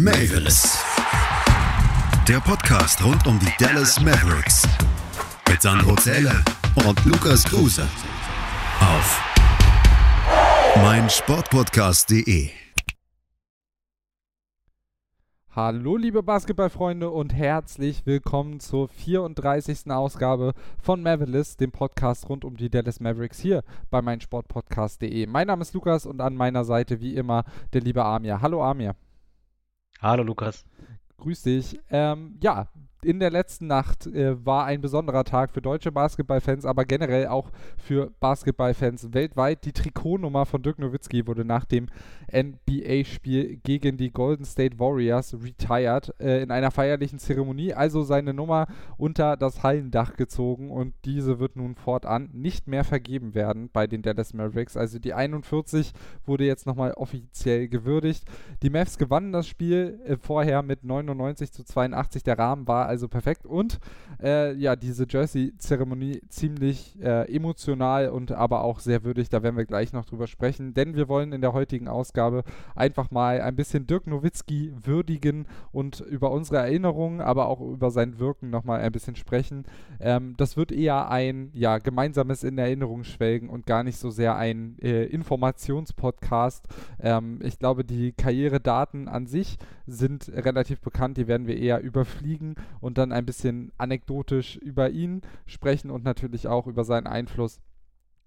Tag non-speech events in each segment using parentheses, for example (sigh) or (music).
Mavis. Der Podcast rund um die Dallas Mavericks. Mit Sandro Zähler und Lukas Kruse. Auf meinsportpodcast.de. Hallo liebe Basketballfreunde und herzlich willkommen zur 34. Ausgabe von Mavericks, dem Podcast rund um die Dallas Mavericks hier bei meinsportpodcast.de. Mein Name ist Lukas und an meiner Seite wie immer der liebe Amir. Hallo Amir. Hallo Lukas. Grüß dich. Ähm, ja, in der letzten Nacht äh, war ein besonderer Tag für deutsche Basketballfans, aber generell auch für Basketballfans weltweit. Die Trikotnummer von Dirk Nowitzki wurde nach dem NBA-Spiel gegen die Golden State Warriors retired äh, in einer feierlichen Zeremonie, also seine Nummer unter das Hallendach gezogen und diese wird nun fortan nicht mehr vergeben werden bei den Dallas Mavericks. Also die 41 wurde jetzt nochmal offiziell gewürdigt. Die Mavs gewannen das Spiel äh, vorher mit 99 zu 82. Der Rahmen war also perfekt. Und äh, ja, diese Jersey-Zeremonie ziemlich äh, emotional und aber auch sehr würdig. Da werden wir gleich noch drüber sprechen, denn wir wollen in der heutigen Ausgabe einfach mal ein bisschen Dirk Nowitzki würdigen und über unsere Erinnerungen, aber auch über sein Wirken nochmal ein bisschen sprechen. Ähm, das wird eher ein ja, gemeinsames in Erinnerung schwelgen und gar nicht so sehr ein äh, Informationspodcast. Ähm, ich glaube, die Karrieredaten an sich sind relativ bekannt, die werden wir eher überfliegen und dann ein bisschen anekdotisch über ihn sprechen und natürlich auch über seinen Einfluss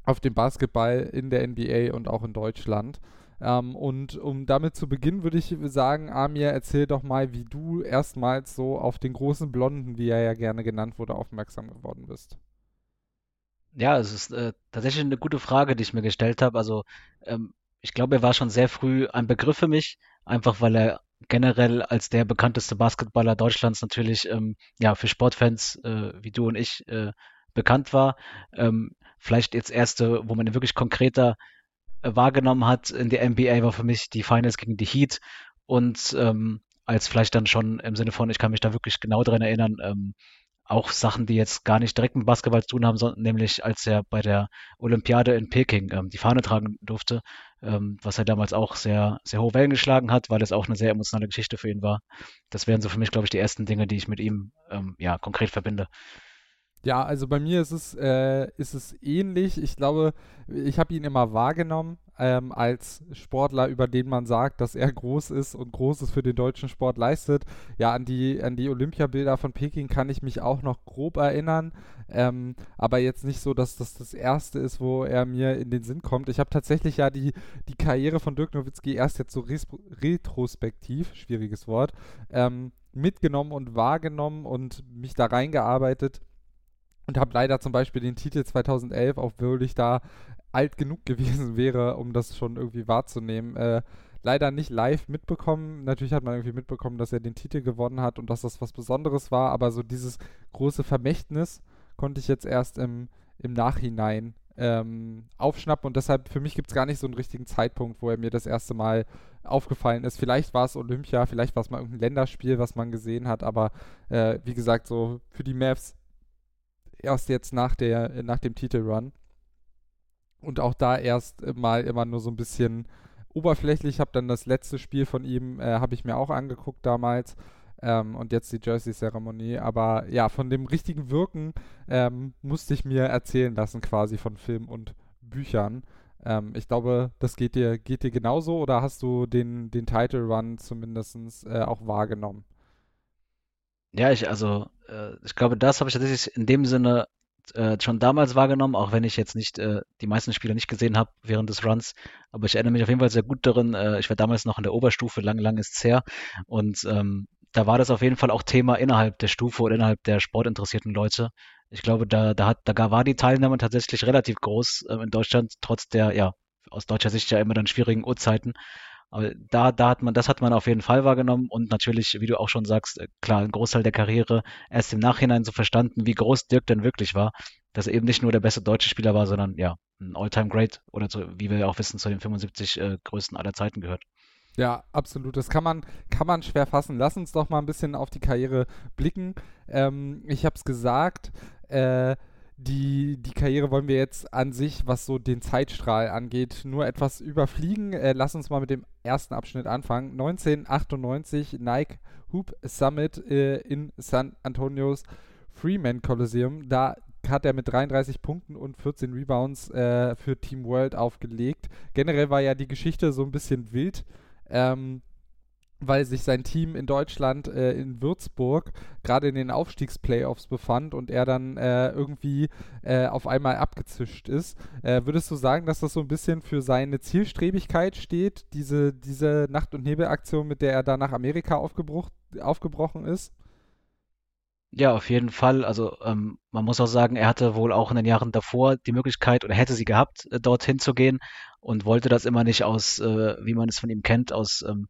auf den Basketball in der NBA und auch in Deutschland. Ähm, und um damit zu beginnen, würde ich sagen, Amir, erzähl doch mal, wie du erstmals so auf den großen Blonden, wie er ja gerne genannt wurde, aufmerksam geworden bist. Ja, es ist äh, tatsächlich eine gute Frage, die ich mir gestellt habe. Also ähm, ich glaube, er war schon sehr früh ein Begriff für mich, einfach weil er generell als der bekannteste Basketballer Deutschlands natürlich ähm, ja für Sportfans äh, wie du und ich äh, bekannt war. Ähm, vielleicht jetzt erste, wo man ihn wirklich konkreter äh, wahrgenommen hat in der NBA, war für mich die Finals gegen die Heat und ähm, als vielleicht dann schon im Sinne von, ich kann mich da wirklich genau dran erinnern, ähm, auch Sachen, die jetzt gar nicht direkt mit Basketball zu tun haben, sondern nämlich als er bei der Olympiade in Peking ähm, die Fahne tragen durfte, ähm, was er damals auch sehr, sehr hohe Wellen geschlagen hat, weil es auch eine sehr emotionale Geschichte für ihn war. Das wären so für mich, glaube ich, die ersten Dinge, die ich mit ihm ähm, ja, konkret verbinde. Ja, also bei mir ist es, äh, ist es ähnlich. Ich glaube, ich habe ihn immer wahrgenommen ähm, als Sportler, über den man sagt, dass er groß ist und Großes für den deutschen Sport leistet. Ja, an die, an die Olympiabilder von Peking kann ich mich auch noch grob erinnern, ähm, aber jetzt nicht so, dass das das Erste ist, wo er mir in den Sinn kommt. Ich habe tatsächlich ja die, die Karriere von Dirk Nowitzki erst jetzt so retrospektiv, schwieriges Wort, ähm, mitgenommen und wahrgenommen und mich da reingearbeitet und habe leider zum Beispiel den Titel 2011, obwohl ich da alt genug (laughs) gewesen wäre, um das schon irgendwie wahrzunehmen, äh, leider nicht live mitbekommen. Natürlich hat man irgendwie mitbekommen, dass er den Titel gewonnen hat und dass das was Besonderes war, aber so dieses große Vermächtnis konnte ich jetzt erst im, im Nachhinein ähm, aufschnappen und deshalb für mich gibt es gar nicht so einen richtigen Zeitpunkt, wo er mir das erste Mal aufgefallen ist. Vielleicht war es Olympia, vielleicht war es mal irgendein Länderspiel, was man gesehen hat, aber äh, wie gesagt, so für die Mavs erst jetzt nach, der, nach dem Titelrun. Und auch da erst mal immer nur so ein bisschen oberflächlich. Habe dann das letzte Spiel von ihm, äh, habe ich mir auch angeguckt damals. Ähm, und jetzt die Jersey-Zeremonie. Aber ja, von dem richtigen Wirken ähm, musste ich mir erzählen lassen, quasi von Film und Büchern. Ähm, ich glaube, das geht dir, geht dir genauso oder hast du den, den Title Run zumindest äh, auch wahrgenommen? Ja, ich, also, äh, ich glaube, das habe ich tatsächlich in dem Sinne äh, schon damals wahrgenommen, auch wenn ich jetzt nicht äh, die meisten Spiele nicht gesehen habe während des Runs. Aber ich erinnere mich auf jeden Fall sehr gut darin. Äh, ich war damals noch in der Oberstufe, lang, lang ist es her. Und ähm, da war das auf jeden Fall auch Thema innerhalb der Stufe oder innerhalb der sportinteressierten Leute. Ich glaube, da, da, hat, da war die Teilnahme tatsächlich relativ groß äh, in Deutschland, trotz der, ja, aus deutscher Sicht ja immer dann schwierigen Uhrzeiten. Aber da, da hat man, das hat man auf jeden Fall wahrgenommen und natürlich, wie du auch schon sagst, äh, klar, ein Großteil der Karriere erst im Nachhinein so verstanden, wie groß Dirk denn wirklich war, dass er eben nicht nur der beste deutsche Spieler war, sondern ja, ein All-Time Great oder zu, wie wir ja auch wissen, zu den 75 äh, größten aller Zeiten gehört. Ja, absolut. Das kann man, kann man schwer fassen. Lass uns doch mal ein bisschen auf die Karriere blicken. Ähm, ich habe es gesagt, äh, die, die Karriere wollen wir jetzt an sich, was so den Zeitstrahl angeht, nur etwas überfliegen. Äh, lass uns mal mit dem ersten Abschnitt anfangen. 1998 Nike Hoop Summit äh, in San Antonios Freeman Coliseum. Da hat er mit 33 Punkten und 14 Rebounds äh, für Team World aufgelegt. Generell war ja die Geschichte so ein bisschen wild. Ähm, weil sich sein Team in Deutschland äh, in Würzburg gerade in den Aufstiegsplayoffs befand und er dann äh, irgendwie äh, auf einmal abgezischt ist. Äh, würdest du sagen, dass das so ein bisschen für seine Zielstrebigkeit steht, diese, diese Nacht- und Nebelaktion, mit der er da nach Amerika aufgebrochen ist? Ja, auf jeden Fall. Also ähm, man muss auch sagen, er hatte wohl auch in den Jahren davor die Möglichkeit oder hätte sie gehabt, äh, dorthin zu gehen und wollte das immer nicht aus, äh, wie man es von ihm kennt, aus ähm,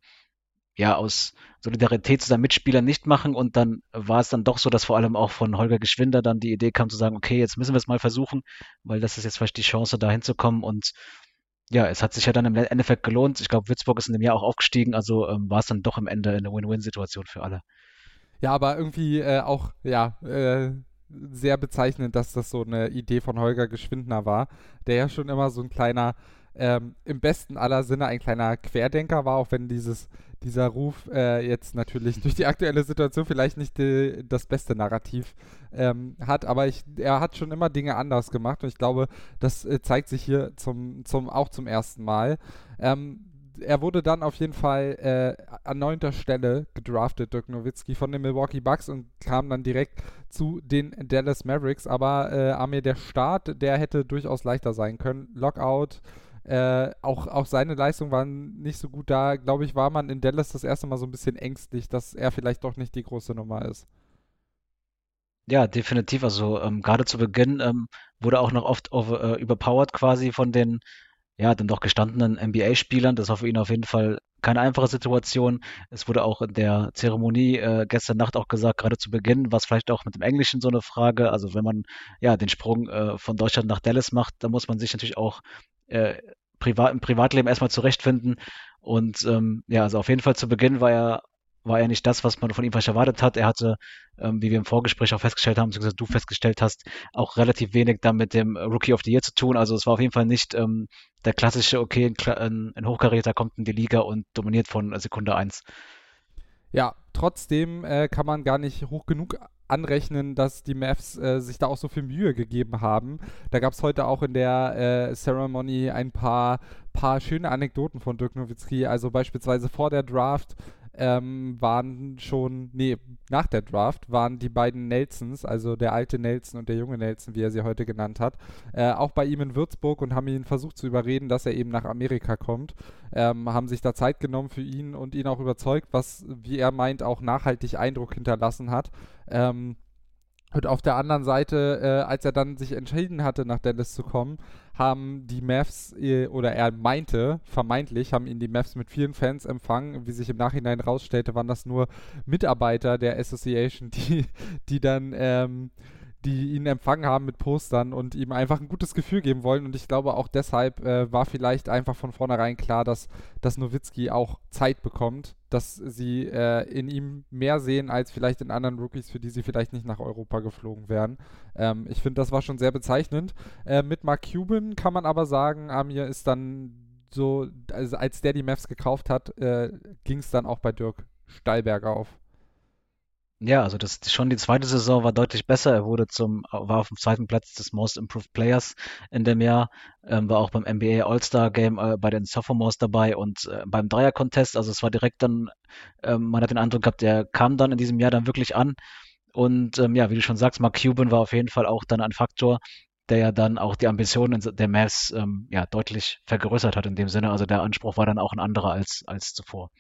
ja, aus Solidarität zu seinen Mitspielern nicht machen. Und dann war es dann doch so, dass vor allem auch von Holger Geschwinder dann die Idee kam zu sagen, okay, jetzt müssen wir es mal versuchen, weil das ist jetzt vielleicht die Chance, da hinzukommen. Und ja, es hat sich ja dann im Endeffekt gelohnt. Ich glaube, Würzburg ist in dem Jahr auch aufgestiegen, also ähm, war es dann doch am Ende eine Win-Win-Situation für alle. Ja, aber irgendwie äh, auch, ja, äh, sehr bezeichnend, dass das so eine Idee von Holger Geschwindner war, der ja schon immer so ein kleiner, ähm, im besten aller Sinne ein kleiner Querdenker war, auch wenn dieses dieser Ruf äh, jetzt natürlich durch die aktuelle Situation vielleicht nicht die, das beste Narrativ ähm, hat, aber ich, er hat schon immer Dinge anders gemacht und ich glaube, das äh, zeigt sich hier zum, zum, auch zum ersten Mal. Ähm, er wurde dann auf jeden Fall äh, an neunter Stelle gedraftet, Dirk Nowitzki, von den Milwaukee Bucks und kam dann direkt zu den Dallas Mavericks. Aber äh, Amir, der Start, der hätte durchaus leichter sein können. Lockout, äh, auch, auch seine Leistungen waren nicht so gut da. Glaube ich, war man in Dallas das erste Mal so ein bisschen ängstlich, dass er vielleicht doch nicht die große Nummer ist. Ja, definitiv. Also ähm, gerade zu Beginn ähm, wurde auch noch oft over, äh, überpowered quasi von den ja, dann doch gestandenen NBA-Spielern. Das war für ihn auf jeden Fall keine einfache Situation. Es wurde auch in der Zeremonie äh, gestern Nacht auch gesagt, gerade zu Beginn, was vielleicht auch mit dem Englischen so eine Frage. Also wenn man ja den Sprung äh, von Deutschland nach Dallas macht, dann muss man sich natürlich auch äh, privat, im Privatleben erstmal zurechtfinden. Und ähm, ja, also auf jeden Fall zu Beginn war er war er nicht das, was man von ihm vielleicht erwartet hat. Er hatte, ähm, wie wir im Vorgespräch auch festgestellt haben, beziehungsweise du festgestellt hast, auch relativ wenig dann mit dem Rookie of the Year zu tun. Also es war auf jeden Fall nicht ähm, der klassische, okay, ein, ein Hochkaräter kommt in die Liga und dominiert von Sekunde 1. Ja, trotzdem äh, kann man gar nicht hoch genug anrechnen, dass die Mavs äh, sich da auch so viel Mühe gegeben haben. Da gab es heute auch in der äh, Ceremony ein paar, paar schöne Anekdoten von Dirk Nowitzki. Also beispielsweise vor der Draft ähm, waren schon, nee, nach der Draft waren die beiden Nelsons, also der alte Nelson und der junge Nelson, wie er sie heute genannt hat, äh, auch bei ihm in Würzburg und haben ihn versucht zu überreden, dass er eben nach Amerika kommt. Ähm, haben sich da Zeit genommen für ihn und ihn auch überzeugt, was, wie er meint, auch nachhaltig Eindruck hinterlassen hat. Ähm, und auf der anderen Seite, äh, als er dann sich entschieden hatte, nach Dallas zu kommen, haben die Mavs, äh, oder er meinte, vermeintlich, haben ihn die Mavs mit vielen Fans empfangen. Wie sich im Nachhinein rausstellte, waren das nur Mitarbeiter der Association, (laughs) die, die dann ähm, die ihn empfangen haben mit Postern und ihm einfach ein gutes Gefühl geben wollen. Und ich glaube, auch deshalb äh, war vielleicht einfach von vornherein klar, dass, dass Nowitzki auch Zeit bekommt, dass sie äh, in ihm mehr sehen als vielleicht in anderen Rookies, für die sie vielleicht nicht nach Europa geflogen wären. Ähm, ich finde, das war schon sehr bezeichnend. Äh, mit Mark Cuban kann man aber sagen, Amir ist dann so, also als der die Mavs gekauft hat, äh, ging es dann auch bei Dirk steil bergauf. Ja, also das schon die zweite Saison war deutlich besser. Er wurde zum, war auf dem zweiten Platz des Most Improved Players in dem Jahr, ähm, war auch beim NBA All-Star Game äh, bei den Sophomores dabei und äh, beim Dreier-Contest. Also es war direkt dann, ähm, man hat den Eindruck gehabt, der kam dann in diesem Jahr dann wirklich an. Und ähm, ja, wie du schon sagst, Mark Cuban war auf jeden Fall auch dann ein Faktor, der ja dann auch die Ambitionen der Mavs ähm, ja deutlich vergrößert hat in dem Sinne. Also der Anspruch war dann auch ein anderer als, als zuvor.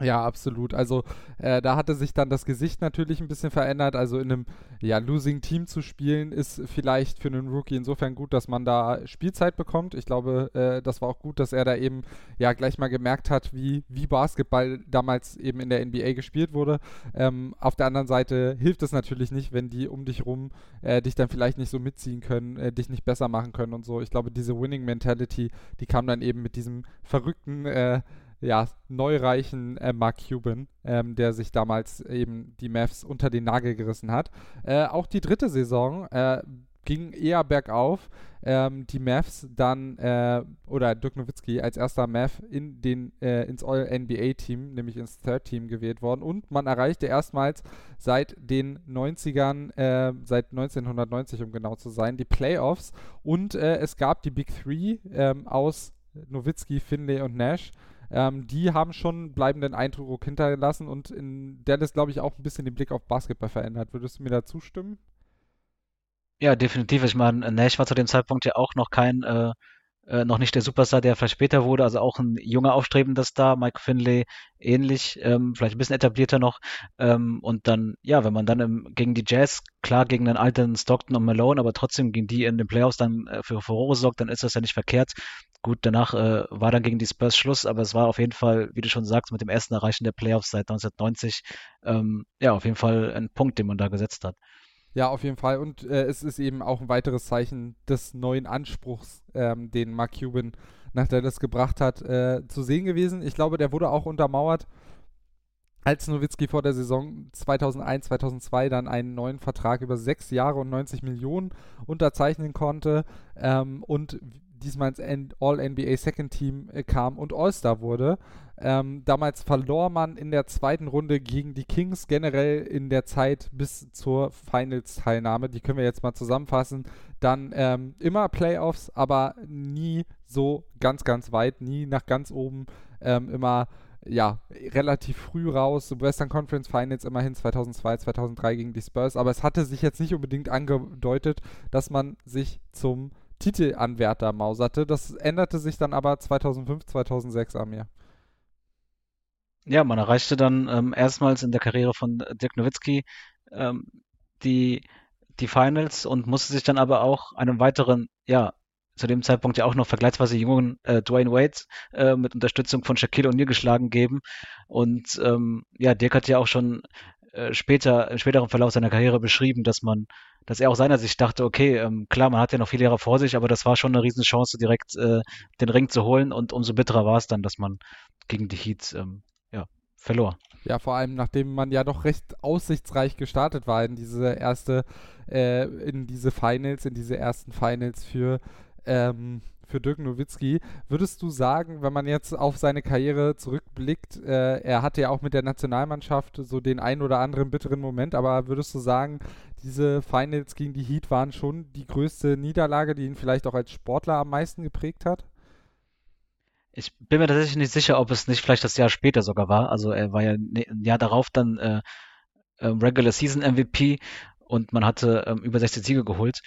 Ja, absolut. Also äh, da hatte sich dann das Gesicht natürlich ein bisschen verändert. Also in einem ja, Losing Team zu spielen, ist vielleicht für einen Rookie insofern gut, dass man da Spielzeit bekommt. Ich glaube, äh, das war auch gut, dass er da eben ja gleich mal gemerkt hat, wie, wie Basketball damals eben in der NBA gespielt wurde. Ähm, auf der anderen Seite hilft es natürlich nicht, wenn die um dich rum äh, dich dann vielleicht nicht so mitziehen können, äh, dich nicht besser machen können und so. Ich glaube, diese Winning Mentality, die kam dann eben mit diesem verrückten äh, ja, neureichen äh, Mark Cuban, ähm, der sich damals eben die Mavs unter den Nagel gerissen hat. Äh, auch die dritte Saison äh, ging eher bergauf. Ähm, die Mavs dann, äh, oder Dirk Nowitzki als erster Mav in den, äh, ins All-NBA-Team, nämlich ins Third-Team gewählt worden. Und man erreichte erstmals seit den 90ern, äh, seit 1990, um genau zu sein, die Playoffs. Und es gab die Big Three ähm, aus Nowitzki, Finlay und Nash. Ähm, die haben schon bleibenden Eindruck hinterlassen und in Dallas, glaube ich, auch ein bisschen den Blick auf Basketball verändert. Würdest du mir da zustimmen? Ja, definitiv. Ich meine, Nash war zu dem Zeitpunkt ja auch noch kein, äh, äh, noch nicht der Superstar, der vielleicht später wurde, also auch ein junger aufstrebender Star, Mike Finlay ähnlich, ähm, vielleicht ein bisschen etablierter noch. Ähm, und dann, ja, wenn man dann im, gegen die Jazz, klar gegen den alten Stockton und Malone, aber trotzdem gegen die in den Playoffs dann äh, für Furore sorgt, dann ist das ja nicht verkehrt. Gut, danach äh, war dann gegen die Spurs Schluss, aber es war auf jeden Fall, wie du schon sagst, mit dem ersten Erreichen der Playoffs seit 1990, ähm, ja, auf jeden Fall ein Punkt, den man da gesetzt hat. Ja, auf jeden Fall. Und äh, es ist eben auch ein weiteres Zeichen des neuen Anspruchs, ähm, den Mark Cuban nach Dallas gebracht hat, äh, zu sehen gewesen. Ich glaube, der wurde auch untermauert, als Nowitzki vor der Saison 2001, 2002 dann einen neuen Vertrag über sechs Jahre und 90 Millionen unterzeichnen konnte ähm, und diesmal ins All-NBA Second Team äh, kam und All-Star wurde. Ähm, damals verlor man in der zweiten Runde gegen die Kings generell in der Zeit bis zur Finals-Teilnahme. Die können wir jetzt mal zusammenfassen. Dann ähm, immer Playoffs, aber nie so ganz, ganz weit, nie nach ganz oben. Ähm, immer ja, relativ früh raus. Western Conference Finals immerhin 2002, 2003 gegen die Spurs. Aber es hatte sich jetzt nicht unbedingt angedeutet, dass man sich zum Titelanwärter mauserte. Das änderte sich dann aber 2005, 2006 an mir. Ja, man erreichte dann ähm, erstmals in der Karriere von Dirk Nowitzki ähm, die, die Finals und musste sich dann aber auch einem weiteren, ja, zu dem Zeitpunkt ja auch noch vergleichsweise jungen äh, Dwayne Wade äh, mit Unterstützung von Shaquille O'Neal geschlagen geben. Und ähm, ja, Dirk hat ja auch schon äh, später, im späteren Verlauf seiner Karriere beschrieben, dass man, dass er auch seiner Sicht dachte, okay, ähm, klar, man hat ja noch viele Jahre vor sich, aber das war schon eine Riesenchance, direkt äh, den Ring zu holen und umso bitterer war es dann, dass man gegen die Heat ähm, verlor. Ja, vor allem nachdem man ja doch recht aussichtsreich gestartet war in diese erste, äh, in diese Finals, in diese ersten Finals für, ähm, für Dirk Nowitzki. Würdest du sagen, wenn man jetzt auf seine Karriere zurückblickt, äh, er hatte ja auch mit der Nationalmannschaft so den ein oder anderen bitteren Moment, aber würdest du sagen, diese Finals gegen die Heat waren schon die größte Niederlage, die ihn vielleicht auch als Sportler am meisten geprägt hat? Ich bin mir tatsächlich nicht sicher, ob es nicht vielleicht das Jahr später sogar war. Also er war ja ne, ein Jahr darauf dann äh, äh, Regular Season MVP und man hatte ähm, über 60 Siege geholt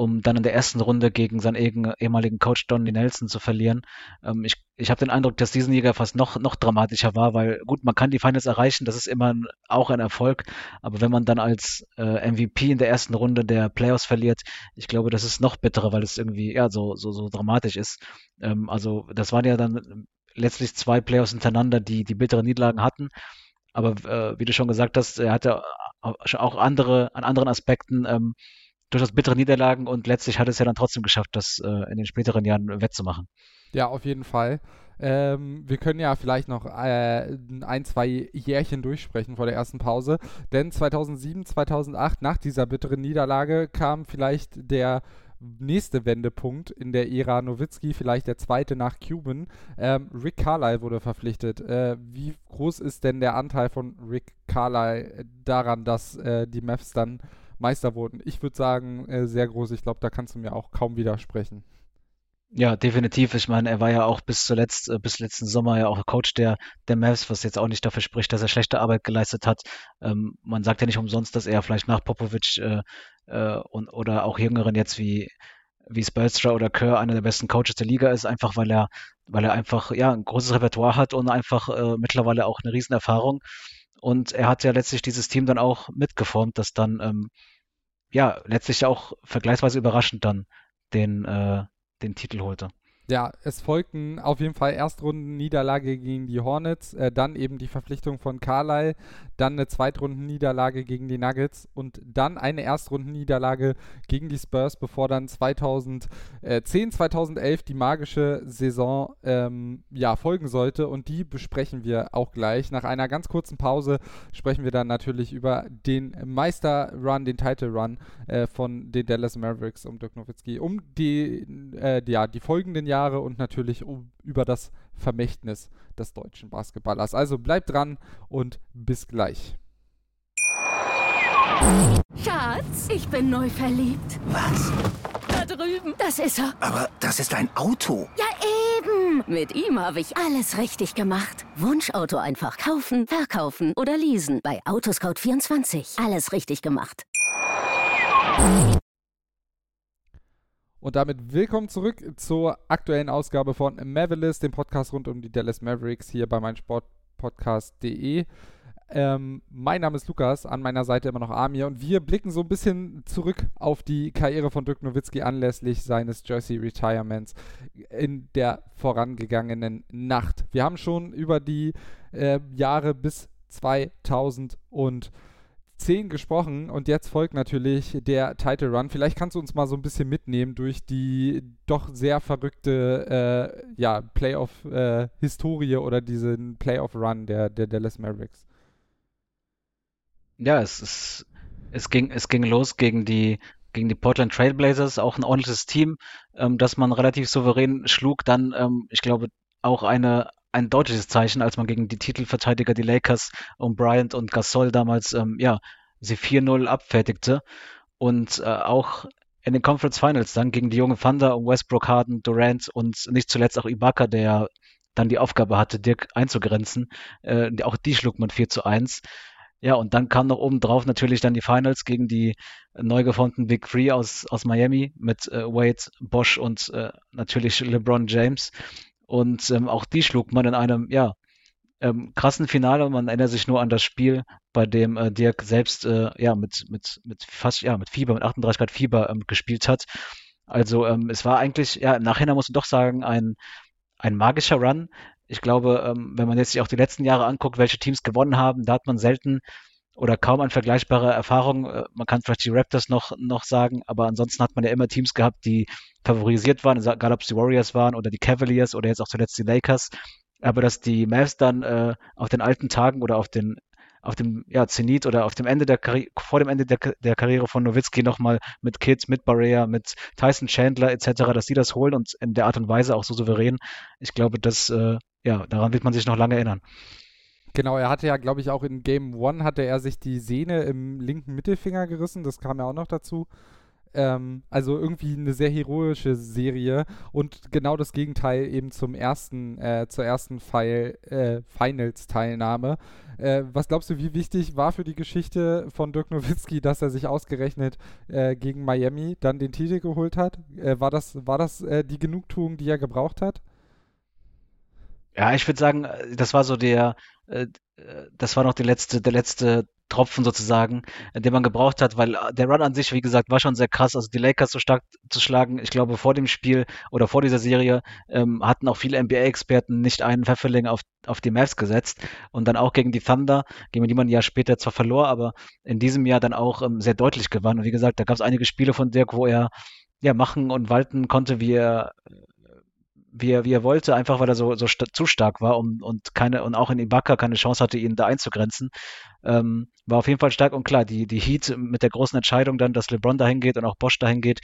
um dann in der ersten Runde gegen seinen ehemaligen Coach Donny Nelson zu verlieren. Ähm, ich ich habe den Eindruck, dass diesen Jäger fast noch, noch dramatischer war, weil gut, man kann die Finals erreichen, das ist immer ein, auch ein Erfolg, aber wenn man dann als äh, MVP in der ersten Runde der Playoffs verliert, ich glaube, das ist noch bitterer, weil es irgendwie ja so, so, so dramatisch ist. Ähm, also das waren ja dann letztlich zwei Playoffs hintereinander, die die bittere Niederlagen hatten. Aber äh, wie du schon gesagt hast, er hatte auch andere, an anderen Aspekten ähm, durchaus bittere Niederlagen und letztlich hat es ja dann trotzdem geschafft, das äh, in den späteren Jahren wettzumachen. Ja, auf jeden Fall. Ähm, wir können ja vielleicht noch äh, ein, zwei Jährchen durchsprechen vor der ersten Pause, denn 2007, 2008, nach dieser bitteren Niederlage, kam vielleicht der nächste Wendepunkt in der Ära Nowitzki, vielleicht der zweite nach Cuban. Ähm, Rick Carlyle wurde verpflichtet. Äh, wie groß ist denn der Anteil von Rick Carlyle daran, dass äh, die Mavs dann Meister wurden. Ich würde sagen, äh, sehr groß. Ich glaube, da kannst du mir auch kaum widersprechen. Ja, definitiv. Ich meine, er war ja auch bis zuletzt, äh, bis letzten Sommer ja auch Coach der, der Mavs, was jetzt auch nicht dafür spricht, dass er schlechte Arbeit geleistet hat. Ähm, man sagt ja nicht umsonst, dass er vielleicht nach Popovic äh, äh, und, oder auch Jüngeren jetzt wie, wie Spelstra oder Kerr einer der besten Coaches der Liga ist, einfach weil er, weil er einfach ja ein großes Repertoire hat und einfach äh, mittlerweile auch eine Riesenerfahrung. Und er hat ja letztlich dieses Team dann auch mitgeformt, das dann ähm, ja letztlich auch vergleichsweise überraschend dann den, äh, den Titel holte. Ja, es folgten auf jeden Fall Erstrunden-Niederlage gegen die Hornets, äh, dann eben die Verpflichtung von Carlyle, dann eine Zweitrunden-Niederlage gegen die Nuggets und dann eine Erstrunden-Niederlage gegen die Spurs, bevor dann 2010, 2011 die magische Saison ähm, ja, folgen sollte und die besprechen wir auch gleich. Nach einer ganz kurzen Pause sprechen wir dann natürlich über den Meister-Run, den Title-Run äh, von den Dallas Mavericks um Dirk Nowitzki, um die, äh, ja, die folgenden Jahre Jahre und natürlich um, über das Vermächtnis des deutschen Basketballers. Also bleibt dran und bis gleich. Schatz, ich bin neu verliebt. Was? Da drüben. Das ist er. Aber das ist ein Auto. Ja, eben. Mit ihm habe ich alles richtig gemacht. Wunschauto einfach kaufen, verkaufen oder leasen. Bei Autoscout24. Alles richtig gemacht. Und damit willkommen zurück zur aktuellen Ausgabe von Mavericks, dem Podcast rund um die Dallas Mavericks hier bei meinsportpodcast.de. Ähm, mein Name ist Lukas, an meiner Seite immer noch Amir und wir blicken so ein bisschen zurück auf die Karriere von Dirk Nowitzki anlässlich seines Jersey Retirements in der vorangegangenen Nacht. Wir haben schon über die äh, Jahre bis 2000 und 10 gesprochen und jetzt folgt natürlich der Title Run. Vielleicht kannst du uns mal so ein bisschen mitnehmen durch die doch sehr verrückte äh, ja, Playoff-Historie äh, oder diesen Playoff-Run der, der Dallas Mavericks. Ja, es, ist, es, ging, es ging los gegen die, gegen die Portland Trailblazers, auch ein ordentliches Team, ähm, das man relativ souverän schlug. Dann, ähm, ich glaube, auch eine, ein deutliches Zeichen, als man gegen die Titelverteidiger, die Lakers und Bryant und Gasol damals, ähm, ja, sie 4-0 abfertigte. Und äh, auch in den Conference Finals dann gegen die junge Thunder um Westbrook, Harden, Durant und nicht zuletzt auch Ibaka, der dann die Aufgabe hatte, Dirk einzugrenzen. Äh, auch die schlug man 4 zu 1. Ja, und dann kam noch oben drauf natürlich dann die Finals gegen die neu gefundenen Big Three aus, aus Miami mit äh, Wade, Bosch und äh, natürlich LeBron James. Und ähm, auch die schlug man in einem, ja, ähm, krassen Finale. Man erinnert sich nur an das Spiel, bei dem äh, Dirk selbst äh, ja mit, mit, mit fast, ja, mit Fieber, mit 38 Grad Fieber ähm, gespielt hat. Also ähm, es war eigentlich, ja, im Nachhinein muss man doch sagen, ein, ein magischer Run. Ich glaube, ähm, wenn man jetzt sich auch die letzten Jahre anguckt, welche Teams gewonnen haben, da hat man selten oder kaum eine vergleichbare Erfahrung. Äh, man kann vielleicht die Raptors noch, noch sagen, aber ansonsten hat man ja immer Teams gehabt, die favorisiert waren, egal ob es die Warriors waren oder die Cavaliers oder jetzt auch zuletzt die Lakers. Aber dass die Mavs dann äh, auf den alten Tagen oder auf den auf dem ja, Zenit oder auf dem Ende der Karri vor dem Ende der, der Karriere von Nowitzki nochmal mit Kids, mit Barea, mit Tyson Chandler etc., dass die das holen und in der Art und Weise auch so souverän. Ich glaube, dass äh, ja, daran wird man sich noch lange erinnern. Genau, er hatte ja, glaube ich, auch in Game One hatte er sich die Sehne im linken Mittelfinger gerissen, das kam ja auch noch dazu. Ähm, also irgendwie eine sehr heroische Serie und genau das Gegenteil eben zum ersten, äh, zur ersten äh, Finals-Teilnahme. Äh, was glaubst du, wie wichtig war für die Geschichte von Dirk Nowitzki, dass er sich ausgerechnet äh, gegen Miami dann den Titel geholt hat? Äh, war das, war das äh, die Genugtuung, die er gebraucht hat? Ja, ich würde sagen, das war so der, das war noch die letzte, der letzte Tropfen sozusagen, den man gebraucht hat, weil der Run an sich, wie gesagt, war schon sehr krass. Also die Lakers so stark zu schlagen, ich glaube, vor dem Spiel oder vor dieser Serie ähm, hatten auch viele NBA-Experten nicht einen Pfefferling auf, auf die Mavs gesetzt. Und dann auch gegen die Thunder, gegen die man ein Jahr später zwar verlor, aber in diesem Jahr dann auch ähm, sehr deutlich gewann. Und wie gesagt, da gab es einige Spiele von Dirk, wo er ja machen und walten konnte, wie er wie er, wie er wollte, einfach weil er so, so st zu stark war und, und keine, und auch in Ibaka keine Chance hatte, ihn da einzugrenzen. Ähm, war auf jeden Fall stark und klar, die, die Heat mit der großen Entscheidung dann, dass LeBron dahin geht und auch Bosch dahin geht,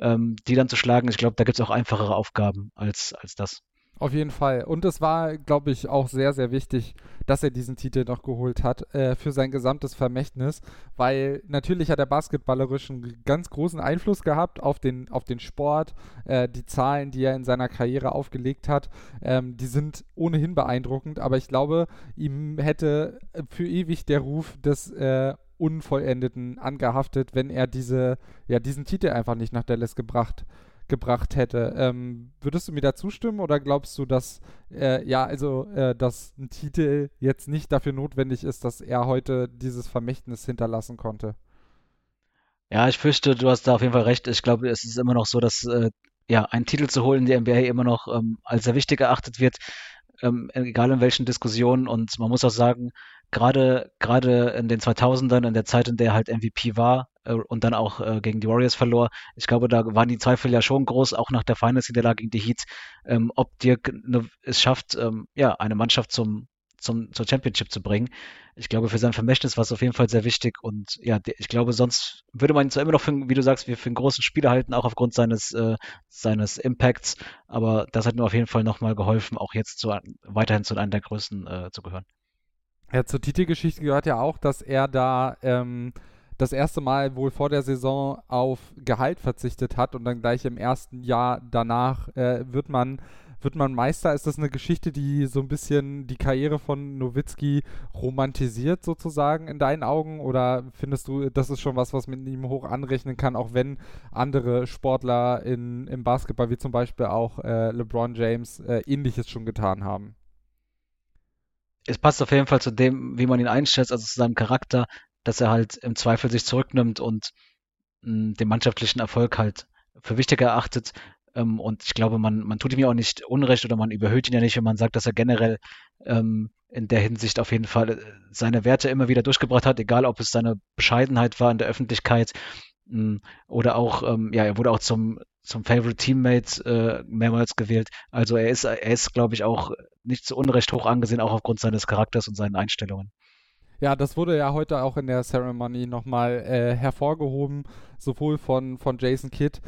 ähm, die dann zu schlagen, ich glaube, da gibt es auch einfachere Aufgaben als, als das. Auf jeden Fall. Und es war, glaube ich, auch sehr, sehr wichtig, dass er diesen Titel noch geholt hat äh, für sein gesamtes Vermächtnis, weil natürlich hat er basketballerisch einen ganz großen Einfluss gehabt auf den, auf den Sport. Äh, die Zahlen, die er in seiner Karriere aufgelegt hat, ähm, die sind ohnehin beeindruckend, aber ich glaube, ihm hätte für ewig der Ruf des äh, Unvollendeten angehaftet, wenn er diese, ja, diesen Titel einfach nicht nach Dallas gebracht hätte gebracht hätte. Ähm, würdest du mir da zustimmen oder glaubst du, dass äh, ja, also äh, dass ein Titel jetzt nicht dafür notwendig ist, dass er heute dieses Vermächtnis hinterlassen konnte? Ja, ich fürchte, du hast da auf jeden Fall recht. Ich glaube, es ist immer noch so, dass äh, ja, einen Titel zu holen der NBA immer noch ähm, als sehr wichtig erachtet wird, ähm, egal in welchen Diskussionen. Und man muss auch sagen, gerade gerade in den 2000ern, in der Zeit, in der halt MVP war äh, und dann auch äh, gegen die Warriors verlor, ich glaube, da waren die Zweifel ja schon groß, auch nach der Finals-Niederlage gegen die Heat, ähm, ob Dirk ne, es schafft, ähm, ja, eine Mannschaft zum zum, zur Championship zu bringen. Ich glaube, für sein Vermächtnis war es auf jeden Fall sehr wichtig und ja, ich glaube, sonst würde man ihn zwar immer noch, für, wie du sagst, für einen großen Spieler halten, auch aufgrund seines, äh, seines Impacts, aber das hat mir auf jeden Fall nochmal geholfen, auch jetzt zu, weiterhin zu einem der größten äh, zu gehören. Ja, zur Titelgeschichte gehört ja auch, dass er da ähm, das erste Mal wohl vor der Saison auf Gehalt verzichtet hat und dann gleich im ersten Jahr danach äh, wird man wird man Meister? Ist das eine Geschichte, die so ein bisschen die Karriere von Nowitzki romantisiert sozusagen in deinen Augen? Oder findest du, das ist schon was, was man ihm hoch anrechnen kann, auch wenn andere Sportler in, im Basketball, wie zum Beispiel auch äh, LeBron James, äh, ähnliches schon getan haben? Es passt auf jeden Fall zu dem, wie man ihn einschätzt, also zu seinem Charakter, dass er halt im Zweifel sich zurücknimmt und mh, hm, den mannschaftlichen Erfolg halt für wichtiger erachtet, ähm, und ich glaube, man, man tut ihm ja auch nicht Unrecht oder man überhöht ihn ja nicht, wenn man sagt, dass er generell ähm, in der Hinsicht auf jeden Fall äh, seine Werte immer wieder durchgebracht hat, egal ob es seine Bescheidenheit war in der Öffentlichkeit oder auch, ähm, ja, er wurde auch zum, zum Favorite Teammate äh, mehrmals gewählt. Also er ist, er ist, glaube ich, auch nicht zu Unrecht hoch angesehen, auch aufgrund seines Charakters und seinen Einstellungen. Ja, das wurde ja heute auch in der Ceremony nochmal äh, hervorgehoben, sowohl von, von Jason Kidd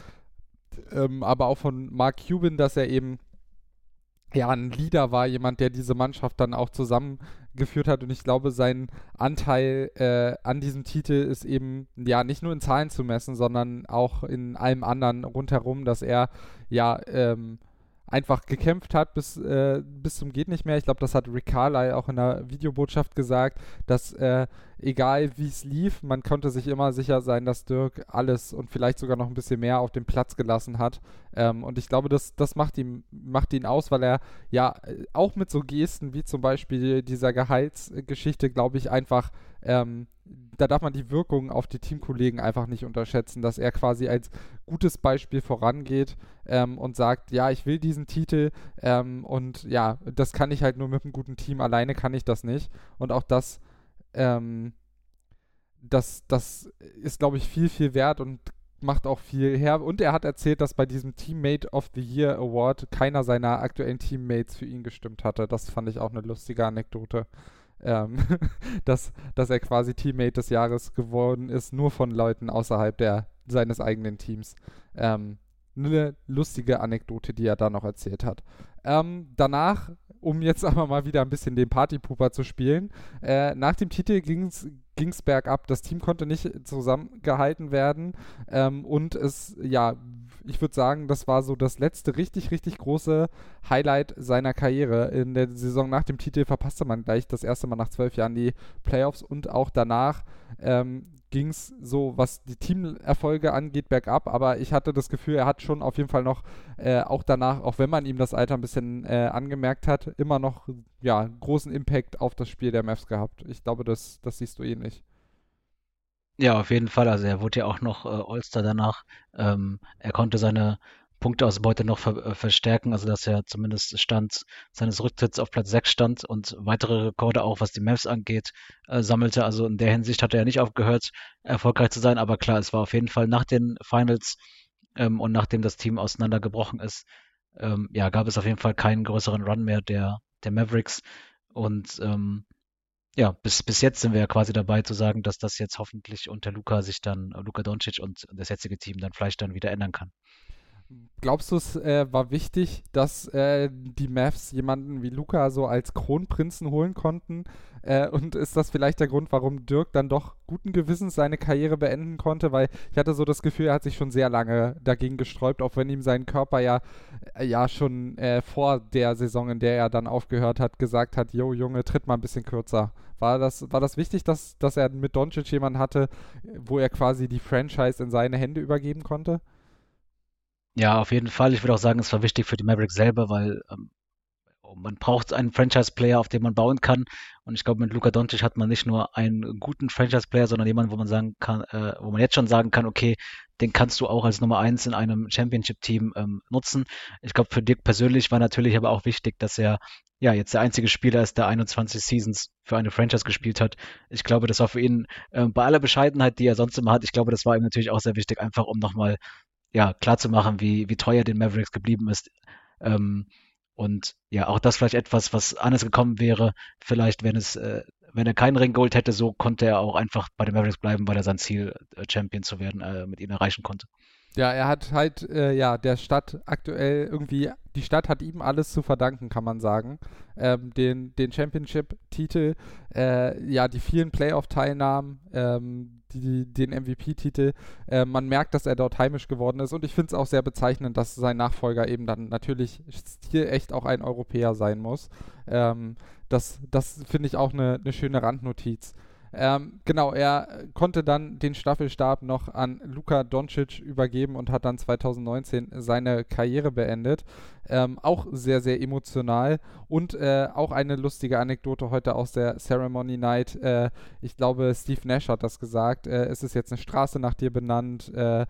ähm, aber auch von Mark Cuban, dass er eben ja ein Leader war, jemand, der diese Mannschaft dann auch zusammengeführt hat. Und ich glaube, sein Anteil äh, an diesem Titel ist eben ja nicht nur in Zahlen zu messen, sondern auch in allem anderen rundherum, dass er ja ähm, einfach gekämpft hat bis, äh, bis zum geht nicht mehr. Ich glaube, das hat Rick Carlyle auch in der Videobotschaft gesagt, dass äh, egal wie es lief, man konnte sich immer sicher sein, dass Dirk alles und vielleicht sogar noch ein bisschen mehr auf den Platz gelassen hat. Ähm, und ich glaube, das, das macht, ihn, macht ihn aus, weil er ja auch mit so Gesten wie zum Beispiel dieser Gehaltsgeschichte, glaube ich, einfach ähm, da darf man die Wirkung auf die Teamkollegen einfach nicht unterschätzen, dass er quasi als gutes Beispiel vorangeht ähm, und sagt, ja, ich will diesen Titel ähm, und ja, das kann ich halt nur mit einem guten Team, alleine kann ich das nicht. Und auch das, ähm, das, das ist, glaube ich, viel, viel wert und macht auch viel her. Und er hat erzählt, dass bei diesem Teammate of the Year Award keiner seiner aktuellen Teammates für ihn gestimmt hatte. Das fand ich auch eine lustige Anekdote ähm, (laughs) dass, dass er quasi Teammate des Jahres geworden ist, nur von Leuten außerhalb der, seines eigenen Teams. Ähm, eine lustige Anekdote, die er da noch erzählt hat. Ähm, danach, um jetzt (laughs) aber mal wieder ein bisschen den Partypooper zu spielen, äh, nach dem Titel ging es bergab. Das Team konnte nicht zusammengehalten werden ähm, und es ja ich würde sagen, das war so das letzte richtig, richtig große Highlight seiner Karriere. In der Saison nach dem Titel verpasste man gleich das erste Mal nach zwölf Jahren die Playoffs und auch danach ähm, ging es so, was die Teamerfolge angeht, bergab. Aber ich hatte das Gefühl, er hat schon auf jeden Fall noch, äh, auch danach, auch wenn man ihm das Alter ein bisschen äh, angemerkt hat, immer noch ja, großen Impact auf das Spiel der Mavs gehabt. Ich glaube, das, das siehst du ähnlich. Ja, auf jeden Fall. Also er wurde ja auch noch äh, All-Star danach. Ähm, er konnte seine Punkteausbeute noch ver äh, verstärken, also dass er zumindest Stand seines Rücktritts auf Platz 6 stand und weitere Rekorde auch, was die Mavs angeht, äh, sammelte. Also in der Hinsicht hat er ja nicht aufgehört, erfolgreich zu sein. Aber klar, es war auf jeden Fall nach den Finals ähm, und nachdem das Team auseinandergebrochen ist, ähm, ja, gab es auf jeden Fall keinen größeren Run mehr der, der Mavericks. Und ähm, ja, bis, bis jetzt sind wir ja quasi dabei zu sagen, dass das jetzt hoffentlich unter Luca sich dann, Luca Doncic und das jetzige Team dann vielleicht dann wieder ändern kann. Glaubst du, es äh, war wichtig, dass äh, die Mavs jemanden wie Luca so als Kronprinzen holen konnten? Äh, und ist das vielleicht der Grund, warum Dirk dann doch guten Gewissens seine Karriere beenden konnte? Weil ich hatte so das Gefühl, er hat sich schon sehr lange dagegen gesträubt, auch wenn ihm sein Körper ja, äh, ja schon äh, vor der Saison, in der er dann aufgehört hat, gesagt hat, Jo Junge, tritt mal ein bisschen kürzer. War das, war das wichtig, dass, dass er mit Doncic jemanden hatte, wo er quasi die Franchise in seine Hände übergeben konnte? Ja, auf jeden Fall. Ich würde auch sagen, es war wichtig für die Mavericks selber, weil ähm, man braucht einen Franchise-Player, auf den man bauen kann. Und ich glaube, mit Luka Doncic hat man nicht nur einen guten Franchise-Player, sondern jemanden, wo man sagen kann, äh, wo man jetzt schon sagen kann, okay, den kannst du auch als Nummer eins in einem Championship-Team ähm, nutzen. Ich glaube, für Dirk persönlich war natürlich aber auch wichtig, dass er ja jetzt der einzige Spieler ist, der 21 Seasons für eine Franchise gespielt hat. Ich glaube, das war für ihn äh, bei aller Bescheidenheit, die er sonst immer hat, ich glaube, das war ihm natürlich auch sehr wichtig, einfach um nochmal ja, klarzumachen, wie, wie teuer den Mavericks geblieben ist. Ähm, und ja, auch das vielleicht etwas, was anders gekommen wäre, vielleicht, wenn es, äh, wenn er keinen Ring geholt hätte, so konnte er auch einfach bei den Mavericks bleiben, weil er sein Ziel, äh, Champion zu werden, äh, mit ihnen erreichen konnte. Ja, er hat halt, äh, ja, der Stadt aktuell irgendwie, die Stadt hat ihm alles zu verdanken, kann man sagen. Ähm, den den Championship-Titel, äh, ja, die vielen Playoff-Teilnahmen, ähm, die, den MVP-Titel. Äh, man merkt, dass er dort heimisch geworden ist und ich finde es auch sehr bezeichnend, dass sein Nachfolger eben dann natürlich hier echt auch ein Europäer sein muss. Ähm, das das finde ich auch eine ne schöne Randnotiz. Ähm, genau, er konnte dann den Staffelstab noch an Luka Doncic übergeben und hat dann 2019 seine Karriere beendet. Ähm, auch sehr, sehr emotional und äh, auch eine lustige Anekdote heute aus der Ceremony Night. Äh, ich glaube, Steve Nash hat das gesagt. Äh, es ist jetzt eine Straße nach dir benannt äh,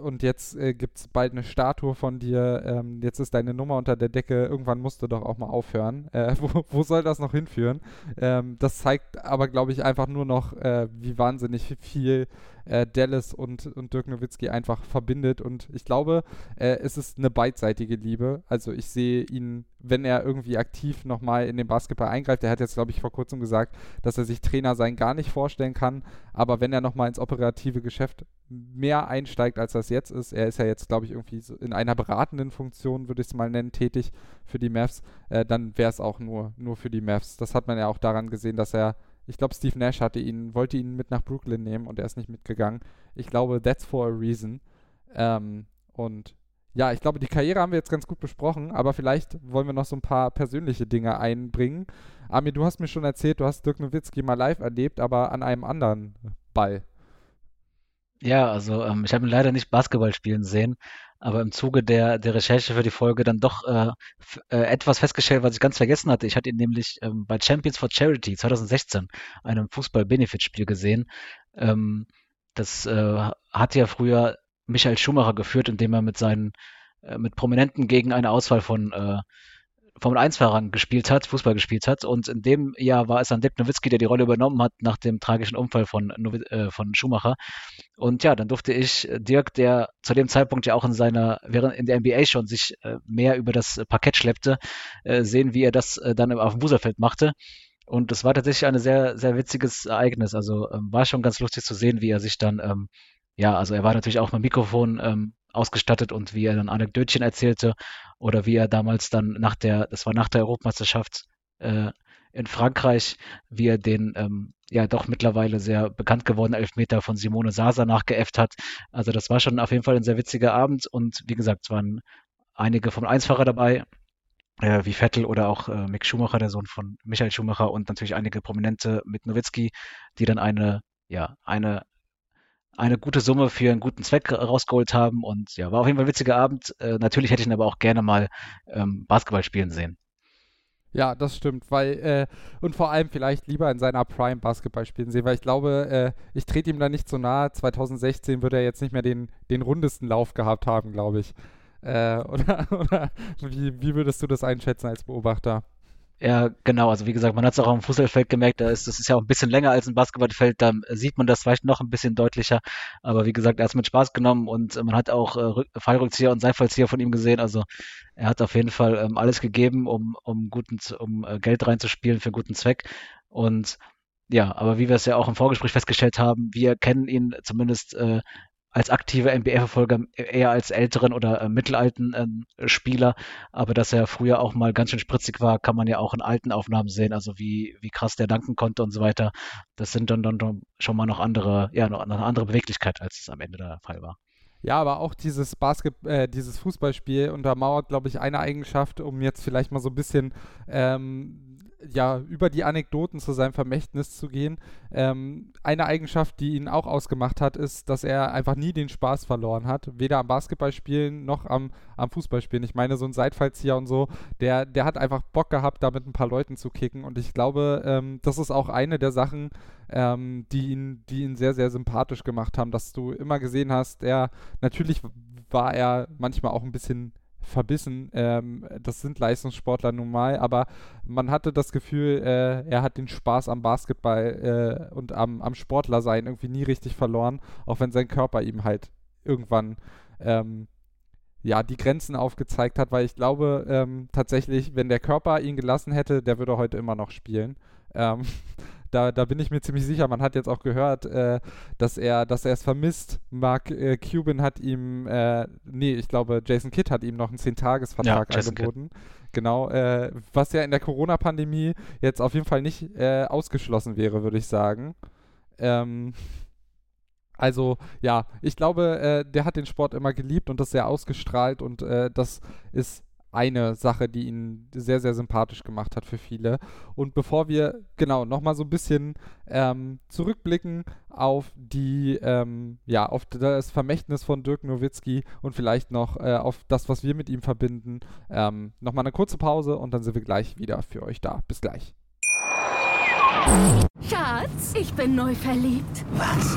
und jetzt äh, gibt es bald eine Statue von dir. Ähm, jetzt ist deine Nummer unter der Decke. Irgendwann musst du doch auch mal aufhören. Äh, (laughs) wo, wo, soll das noch hinführen? Ähm, das zeigt aber, glaube ich, einfach nur noch, wie wahnsinnig viel äh, Dallas und, und Dirk Nowitzki einfach verbindet. Und ich glaube, äh, es ist eine beidseitige Liebe. Also ich sehe ihn, wenn er irgendwie aktiv nochmal in den Basketball eingreift, er hat jetzt, glaube ich, vor kurzem gesagt, dass er sich Trainer sein gar nicht vorstellen kann. Aber wenn er nochmal ins operative Geschäft mehr einsteigt, als das jetzt ist, er ist ja jetzt, glaube ich, irgendwie so in einer beratenden Funktion, würde ich es mal nennen, tätig für die Mavs, äh, dann wäre es auch nur, nur für die Mavs. Das hat man ja auch daran gesehen, dass er ich glaube, Steve Nash hatte ihn, wollte ihn mit nach Brooklyn nehmen und er ist nicht mitgegangen. Ich glaube, that's for a reason. Ähm, und ja, ich glaube, die Karriere haben wir jetzt ganz gut besprochen, aber vielleicht wollen wir noch so ein paar persönliche Dinge einbringen. Amir, du hast mir schon erzählt, du hast Dirk Nowitzki mal live erlebt, aber an einem anderen Ball. Ja, also ähm, ich habe ihn leider nicht Basketball spielen sehen, aber im Zuge der, der Recherche für die Folge dann doch äh, äh, etwas festgestellt, was ich ganz vergessen hatte. Ich hatte ihn nämlich ähm, bei Champions for Charity 2016, einem Fußball-Benefit-Spiel gesehen. Ähm, das äh, hat ja früher Michael Schumacher geführt, indem er mit seinen äh, mit Prominenten gegen eine Auswahl von äh, Formel 1-Fahrern gespielt hat, Fußball gespielt hat. Und in dem Jahr war es dann Dirk Nowitzki, der die Rolle übernommen hat nach dem tragischen Unfall von, äh, von Schumacher. Und ja, dann durfte ich äh, Dirk, der zu dem Zeitpunkt ja auch in seiner, während in der NBA schon sich äh, mehr über das Parkett schleppte, äh, sehen, wie er das äh, dann auf dem Buserfeld machte. Und es war tatsächlich ein sehr, sehr witziges Ereignis. Also ähm, war schon ganz lustig zu sehen, wie er sich dann, ähm, ja, also er war natürlich auch mit Mikrofon ähm, ausgestattet und wie er dann Anekdötchen erzählte oder wie er damals dann nach der, das war nach der Europameisterschaft äh, in Frankreich, wie er den ähm, ja doch mittlerweile sehr bekannt gewordenen Elfmeter von Simone Sasa nachgeäfft hat. Also das war schon auf jeden Fall ein sehr witziger Abend und wie gesagt, es waren einige vom Einsfahrer dabei, äh, wie Vettel oder auch äh, Mick Schumacher, der Sohn von Michael Schumacher und natürlich einige Prominente mit Nowitzki, die dann eine ja, eine eine gute Summe für einen guten Zweck rausgeholt haben. Und ja, war auf jeden Fall ein witziger Abend. Äh, natürlich hätte ich ihn aber auch gerne mal ähm, Basketball spielen sehen. Ja, das stimmt, weil, äh, und vor allem vielleicht lieber in seiner Prime Basketball spielen sehen, weil ich glaube, äh, ich trete ihm da nicht so nahe. 2016 würde er jetzt nicht mehr den, den rundesten Lauf gehabt haben, glaube ich. Äh, (laughs) oder oder wie, wie würdest du das einschätzen als Beobachter? Ja, genau. Also wie gesagt, man hat es auch am Fußballfeld gemerkt, da ist, das ist ja auch ein bisschen länger als ein Basketballfeld, da sieht man das vielleicht noch ein bisschen deutlicher. Aber wie gesagt, er hat es mit Spaß genommen und man hat auch äh, Fallrückzieher und Seilfallzieher von ihm gesehen. Also er hat auf jeden Fall ähm, alles gegeben, um, um, guten, um äh, Geld reinzuspielen für guten Zweck. Und ja, aber wie wir es ja auch im Vorgespräch festgestellt haben, wir kennen ihn zumindest äh, als aktive NBA-Verfolger eher als älteren oder äh, mittelalten äh, Spieler, aber dass er früher auch mal ganz schön spritzig war, kann man ja auch in alten Aufnahmen sehen, also wie, wie krass der danken konnte und so weiter. Das sind dann, dann schon mal noch andere, ja, noch eine andere Beweglichkeit, als es am Ende der Fall war. Ja, aber auch dieses Basket, äh, dieses Fußballspiel untermauert, glaube ich, eine Eigenschaft, um jetzt vielleicht mal so ein bisschen ähm, ja, über die Anekdoten zu seinem Vermächtnis zu gehen. Ähm, eine Eigenschaft, die ihn auch ausgemacht hat, ist, dass er einfach nie den Spaß verloren hat. Weder am Basketballspielen noch am, am Fußballspielen. Ich meine, so ein Seitfallzieher und so, der, der hat einfach Bock gehabt, da mit ein paar Leuten zu kicken. Und ich glaube, ähm, das ist auch eine der Sachen, ähm, die, ihn, die ihn sehr, sehr sympathisch gemacht haben, dass du immer gesehen hast, er natürlich war er manchmal auch ein bisschen verbissen. Ähm, das sind Leistungssportler nun mal, aber man hatte das Gefühl, äh, er hat den Spaß am Basketball äh, und am, am Sportlersein irgendwie nie richtig verloren, auch wenn sein Körper ihm halt irgendwann ähm, ja, die Grenzen aufgezeigt hat, weil ich glaube ähm, tatsächlich, wenn der Körper ihn gelassen hätte, der würde heute immer noch spielen. Ähm, da, da bin ich mir ziemlich sicher. Man hat jetzt auch gehört, äh, dass er dass er es vermisst. Mark äh, Cuban hat ihm, äh, nee, ich glaube, Jason Kidd hat ihm noch einen 10-Tages-Vertrag ja, angeboten. Genau, äh, was ja in der Corona-Pandemie jetzt auf jeden Fall nicht äh, ausgeschlossen wäre, würde ich sagen. Ähm, also ja, ich glaube, äh, der hat den Sport immer geliebt und das sehr ausgestrahlt und äh, das ist eine Sache, die ihn sehr, sehr sympathisch gemacht hat für viele. Und bevor wir, genau, nochmal so ein bisschen ähm, zurückblicken auf die, ähm, ja, auf das Vermächtnis von Dirk Nowitzki und vielleicht noch äh, auf das, was wir mit ihm verbinden, ähm, nochmal eine kurze Pause und dann sind wir gleich wieder für euch da. Bis gleich. Schatz, ich bin neu verliebt. Was?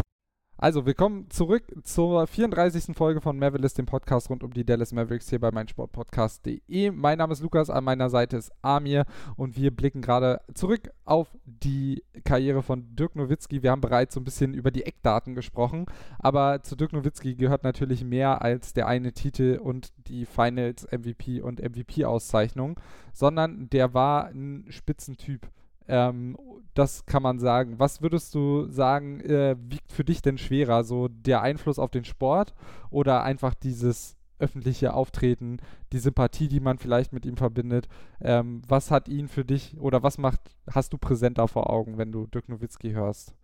Also, willkommen zurück zur 34. Folge von Mavericks, dem Podcast rund um die Dallas Mavericks hier bei meinsportpodcast.de. Mein Name ist Lukas, an meiner Seite ist Amir und wir blicken gerade zurück auf die Karriere von Dirk Nowitzki. Wir haben bereits so ein bisschen über die Eckdaten gesprochen, aber zu Dirk Nowitzki gehört natürlich mehr als der eine Titel und die Finals MVP und MVP-Auszeichnung, sondern der war ein Spitzentyp. Ähm, das kann man sagen. Was würdest du sagen, äh, wiegt für dich denn schwerer? So der Einfluss auf den Sport oder einfach dieses öffentliche Auftreten, die Sympathie, die man vielleicht mit ihm verbindet? Ähm, was hat ihn für dich oder was macht, hast du präsenter vor Augen, wenn du Dirk Nowitzki hörst?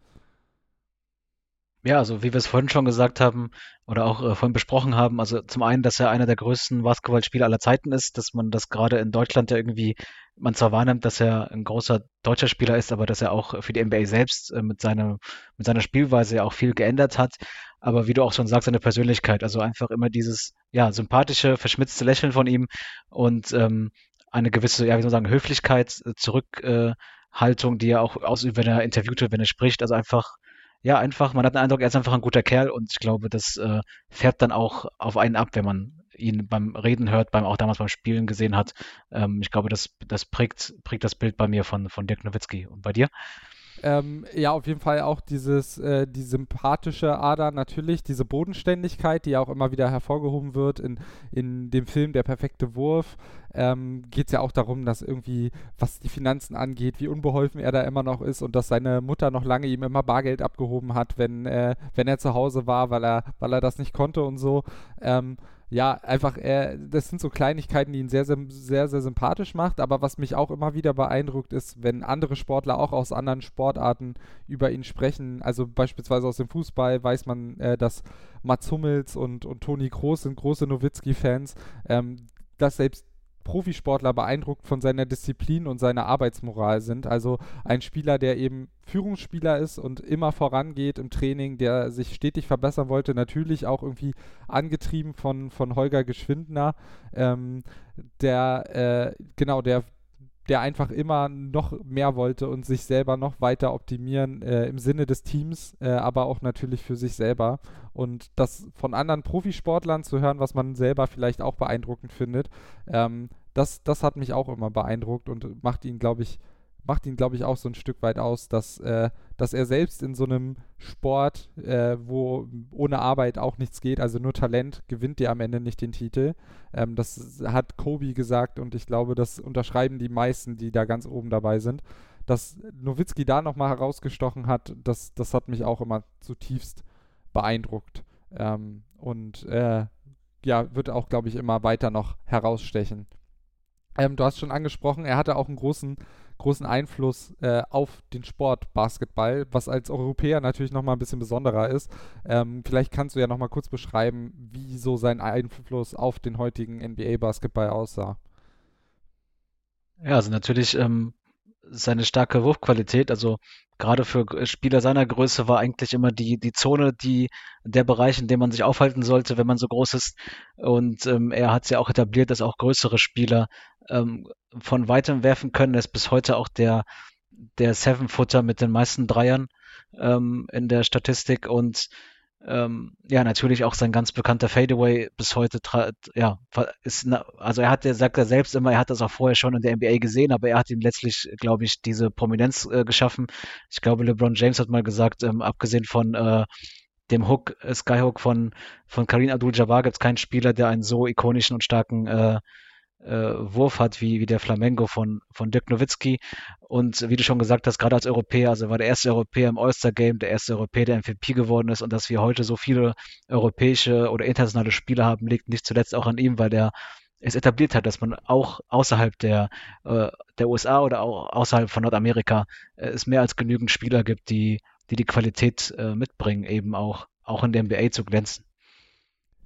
Ja, also wie wir es vorhin schon gesagt haben oder auch äh, vorhin besprochen haben, also zum einen, dass er einer der größten Basketballspieler aller Zeiten ist, dass man das gerade in Deutschland ja irgendwie, man zwar wahrnimmt, dass er ein großer deutscher Spieler ist, aber dass er auch für die NBA selbst äh, mit, seiner, mit seiner Spielweise ja auch viel geändert hat. Aber wie du auch schon sagst, seine Persönlichkeit, also einfach immer dieses, ja, sympathische, verschmitzte Lächeln von ihm und ähm, eine gewisse, ja, wie soll man sagen, Höflichkeit, äh, Zurückhaltung, äh, die er auch ausübt, wenn er interviewt wird, wenn er spricht, also einfach ja, einfach, man hat den Eindruck, er ist einfach ein guter Kerl und ich glaube, das äh, färbt dann auch auf einen ab, wenn man ihn beim Reden hört, beim auch damals beim Spielen gesehen hat. Ähm, ich glaube, das, das prägt, prägt das Bild bei mir von, von Dirk Nowitzki. Und bei dir? Ähm, ja, auf jeden Fall auch dieses, äh, die sympathische Ader natürlich, diese Bodenständigkeit, die auch immer wieder hervorgehoben wird in, in dem Film Der perfekte Wurf. Ähm, Geht es ja auch darum, dass irgendwie, was die Finanzen angeht, wie unbeholfen er da immer noch ist und dass seine Mutter noch lange ihm immer Bargeld abgehoben hat, wenn, äh, wenn er zu Hause war, weil er, weil er das nicht konnte und so. Ähm, ja, einfach, äh, das sind so Kleinigkeiten, die ihn sehr, sehr, sehr, sehr sympathisch macht. Aber was mich auch immer wieder beeindruckt, ist, wenn andere Sportler auch aus anderen Sportarten über ihn sprechen. Also beispielsweise aus dem Fußball weiß man, äh, dass Mats Hummels und, und Toni Kroos sind große Nowitzki-Fans. Ähm, dass selbst Profisportler beeindruckt von seiner Disziplin und seiner Arbeitsmoral sind. Also ein Spieler, der eben Führungsspieler ist und immer vorangeht im Training, der sich stetig verbessern wollte, natürlich auch irgendwie angetrieben von, von Holger Geschwindner, ähm, der, äh, genau, der, der einfach immer noch mehr wollte und sich selber noch weiter optimieren äh, im Sinne des Teams, äh, aber auch natürlich für sich selber. Und das von anderen Profisportlern zu hören, was man selber vielleicht auch beeindruckend findet, ähm, das, das hat mich auch immer beeindruckt und macht ihn, glaube ich, macht ihn, glaube ich, auch so ein Stück weit aus, dass, äh, dass er selbst in so einem Sport, äh, wo ohne Arbeit auch nichts geht, also nur Talent, gewinnt dir am Ende nicht den Titel. Ähm, das hat Kobe gesagt und ich glaube, das unterschreiben die meisten, die da ganz oben dabei sind. Dass Nowitzki da nochmal herausgestochen hat, das, das hat mich auch immer zutiefst beeindruckt. Ähm, und äh, ja, wird auch, glaube ich, immer weiter noch herausstechen. Ähm, du hast schon angesprochen, er hatte auch einen großen großen Einfluss äh, auf den Sport Basketball, was als Europäer natürlich nochmal ein bisschen besonderer ist. Ähm, vielleicht kannst du ja nochmal kurz beschreiben, wie so sein Einfluss auf den heutigen NBA-Basketball aussah. Ja, also natürlich ähm, seine starke Wurfqualität, also gerade für Spieler seiner Größe war eigentlich immer die, die Zone, die, der Bereich, in dem man sich aufhalten sollte, wenn man so groß ist. Und ähm, er hat es ja auch etabliert, dass auch größere Spieler ähm, von weitem werfen können. Er ist bis heute auch der, der Seven-Footer mit den meisten Dreiern ähm, in der Statistik und ähm, ja, natürlich auch sein ganz bekannter Fadeaway bis heute, ja, ist, also er hat, er sagt er selbst immer, er hat das auch vorher schon in der NBA gesehen, aber er hat ihm letztlich, glaube ich, diese Prominenz äh, geschaffen. Ich glaube, LeBron James hat mal gesagt, ähm, abgesehen von äh, dem Hook, äh, Skyhook von, von Karin Abdul-Jabbar gibt es keinen Spieler, der einen so ikonischen und starken äh, Wurf hat, wie, wie der Flamengo von, von Dirk Nowitzki. Und wie du schon gesagt hast, gerade als Europäer, also war der erste Europäer im All-Star-Game, der erste Europäer, der MVP geworden ist. Und dass wir heute so viele europäische oder internationale Spieler haben, liegt nicht zuletzt auch an ihm, weil der es etabliert hat, dass man auch außerhalb der, äh, der USA oder auch außerhalb von Nordamerika äh, es mehr als genügend Spieler gibt, die die, die Qualität äh, mitbringen, eben auch, auch in der NBA zu glänzen.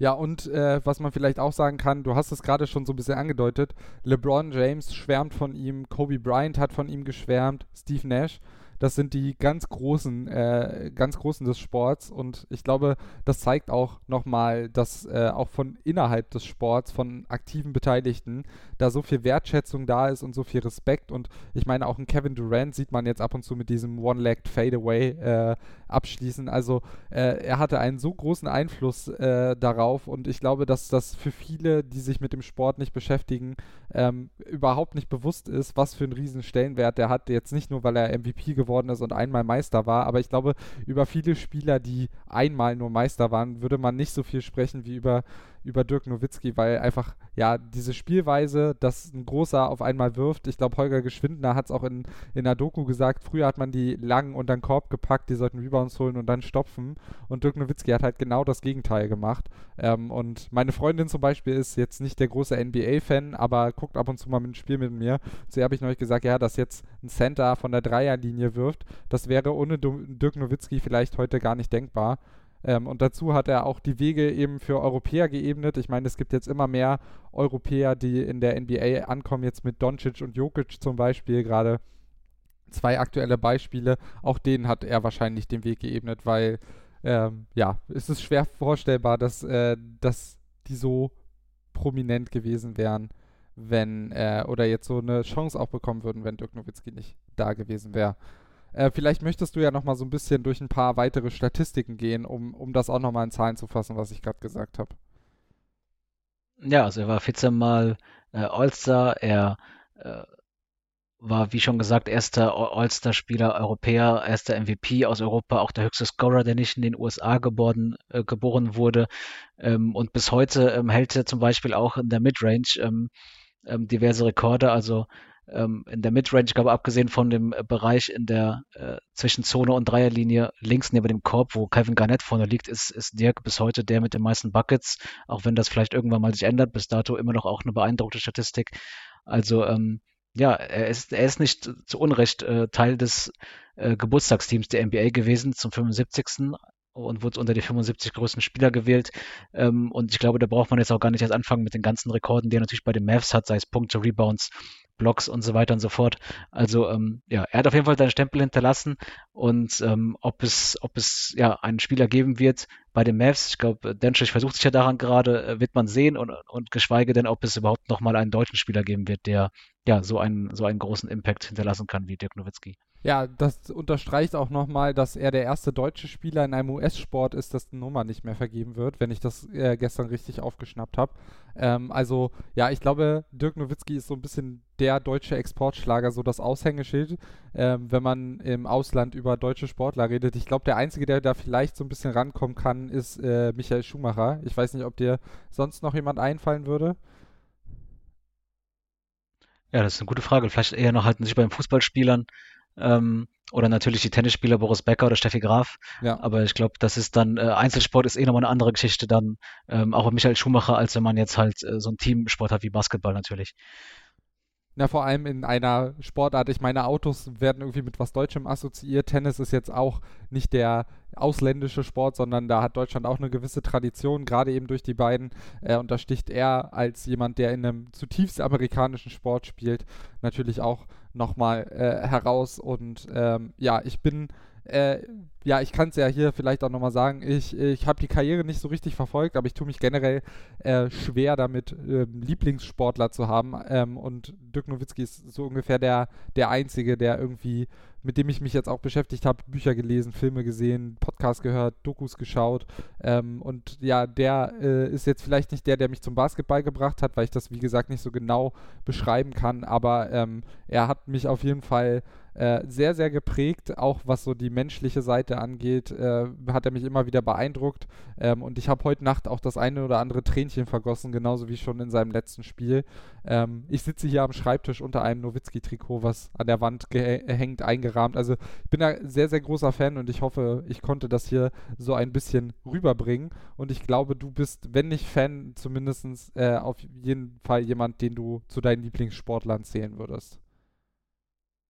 Ja, und äh, was man vielleicht auch sagen kann, du hast es gerade schon so ein bisschen angedeutet, LeBron James schwärmt von ihm, Kobe Bryant hat von ihm geschwärmt, Steve Nash. Das sind die ganz großen, äh, ganz großen des Sports und ich glaube, das zeigt auch nochmal, dass äh, auch von innerhalb des Sports, von aktiven Beteiligten, da so viel Wertschätzung da ist und so viel Respekt und ich meine auch ein Kevin Durant sieht man jetzt ab und zu mit diesem One-Legged Fadeaway äh, abschließen. Also äh, er hatte einen so großen Einfluss äh, darauf und ich glaube, dass das für viele, die sich mit dem Sport nicht beschäftigen, ähm, überhaupt nicht bewusst ist, was für einen riesen Stellenwert der hat. Jetzt nicht nur, weil er MVP geworden geworden ist und einmal Meister war. Aber ich glaube, über viele Spieler, die einmal nur Meister waren, würde man nicht so viel sprechen wie über über Dirk Nowitzki, weil einfach, ja, diese Spielweise, dass ein Großer auf einmal wirft, ich glaube, Holger Geschwindner hat es auch in, in der Doku gesagt, früher hat man die lang unter den Korb gepackt, die sollten Rebounds holen und dann stopfen und Dirk Nowitzki hat halt genau das Gegenteil gemacht ähm, und meine Freundin zum Beispiel ist jetzt nicht der große NBA-Fan, aber guckt ab und zu mal ein Spiel mit mir. Zu ihr habe ich neulich gesagt, ja, dass jetzt ein Center von der Dreierlinie wirft, das wäre ohne Dirk Nowitzki vielleicht heute gar nicht denkbar. Ähm, und dazu hat er auch die Wege eben für Europäer geebnet. Ich meine, es gibt jetzt immer mehr Europäer, die in der NBA ankommen, jetzt mit Doncic und Jokic zum Beispiel gerade. Zwei aktuelle Beispiele. Auch denen hat er wahrscheinlich den Weg geebnet, weil ähm, ja, es ist schwer vorstellbar, dass, äh, dass die so prominent gewesen wären, wenn, äh, oder jetzt so eine Chance auch bekommen würden, wenn Dirk Nowitzki nicht da gewesen wäre. Äh, vielleicht möchtest du ja noch mal so ein bisschen durch ein paar weitere Statistiken gehen, um, um das auch noch mal in Zahlen zu fassen, was ich gerade gesagt habe. Ja, also er war 14 Mal äh, All-Star, er äh, war, wie schon gesagt, erster All-Star-Spieler Europäer, erster MVP aus Europa, auch der höchste Scorer, der nicht in den USA geboren, äh, geboren wurde. Ähm, und bis heute ähm, hält er zum Beispiel auch in der Midrange ähm, ähm diverse Rekorde. Also ähm, in der Midrange, glaube, abgesehen von dem äh, Bereich in der äh, zwischen Zone und Dreierlinie links neben dem Korb, wo Kevin Garnett vorne liegt, ist, ist Dirk bis heute der mit den meisten Buckets, auch wenn das vielleicht irgendwann mal sich ändert, bis dato immer noch auch eine beeindruckende Statistik. Also ähm, ja, er ist, er ist nicht zu Unrecht äh, Teil des äh, Geburtstagsteams der NBA gewesen zum 75 und wurde unter die 75 größten Spieler gewählt. Ähm, und ich glaube, da braucht man jetzt auch gar nicht erst anfangen mit den ganzen Rekorden, die er natürlich bei den Mavs hat, sei es Punkte, Rebounds, Blocks und so weiter und so fort. Also ähm, ja, er hat auf jeden Fall seinen Stempel hinterlassen und ähm, ob es, ob es ja einen Spieler geben wird bei den Mavs, ich glaube, Denschich versucht sich ja daran gerade, äh, wird man sehen und, und geschweige denn, ob es überhaupt nochmal einen deutschen Spieler geben wird, der ja so einen, so einen großen Impact hinterlassen kann wie Dirk Nowitzki. Ja, das unterstreicht auch nochmal, dass er der erste deutsche Spieler in einem US-Sport ist, dessen Nummer nicht mehr vergeben wird, wenn ich das äh, gestern richtig aufgeschnappt habe. Ähm, also, ja, ich glaube, Dirk Nowitzki ist so ein bisschen der deutsche Exportschlager, so das Aushängeschild, ähm, wenn man im Ausland über deutsche Sportler redet. Ich glaube, der Einzige, der da vielleicht so ein bisschen rankommen kann, ist äh, Michael Schumacher. Ich weiß nicht, ob dir sonst noch jemand einfallen würde. Ja, das ist eine gute Frage. Vielleicht eher noch halten sich bei den Fußballspielern ähm, oder natürlich die Tennisspieler Boris Becker oder Steffi Graf. Ja. Aber ich glaube, das ist dann, äh, Einzelsport ist eh nochmal eine andere Geschichte dann, ähm, auch bei Michael Schumacher, als wenn man jetzt halt äh, so ein Teamsport hat wie Basketball natürlich. Na, vor allem in einer Sportart, ich meine, Autos werden irgendwie mit was Deutschem assoziiert. Tennis ist jetzt auch nicht der ausländische Sport, sondern da hat Deutschland auch eine gewisse Tradition, gerade eben durch die beiden. Äh, und da sticht er als jemand, der in einem zutiefst amerikanischen Sport spielt, natürlich auch nochmal äh, heraus. Und ähm, ja, ich bin äh, ja, ich kann es ja hier vielleicht auch nochmal sagen, ich, ich habe die Karriere nicht so richtig verfolgt, aber ich tue mich generell äh, schwer damit, ähm, Lieblingssportler zu haben. Ähm, und Dirk Nowitzki ist so ungefähr der, der Einzige, der irgendwie, mit dem ich mich jetzt auch beschäftigt habe, Bücher gelesen, Filme gesehen, Podcasts gehört, Dokus geschaut. Ähm, und ja, der äh, ist jetzt vielleicht nicht der, der mich zum Basketball gebracht hat, weil ich das, wie gesagt, nicht so genau beschreiben kann, aber ähm, er hat mich auf jeden Fall äh, sehr, sehr geprägt, auch was so die menschliche Seite angeht, äh, hat er mich immer wieder beeindruckt. Ähm, und ich habe heute Nacht auch das eine oder andere Tränchen vergossen, genauso wie schon in seinem letzten Spiel. Ähm, ich sitze hier am Schreibtisch unter einem Nowitzki-Trikot, was an der Wand hängt, eingerahmt. Also ich bin da sehr, sehr großer Fan und ich hoffe, ich konnte das hier so ein bisschen rüberbringen. Und ich glaube, du bist, wenn nicht Fan, zumindest äh, auf jeden Fall jemand, den du zu deinen Lieblingssportlern zählen würdest.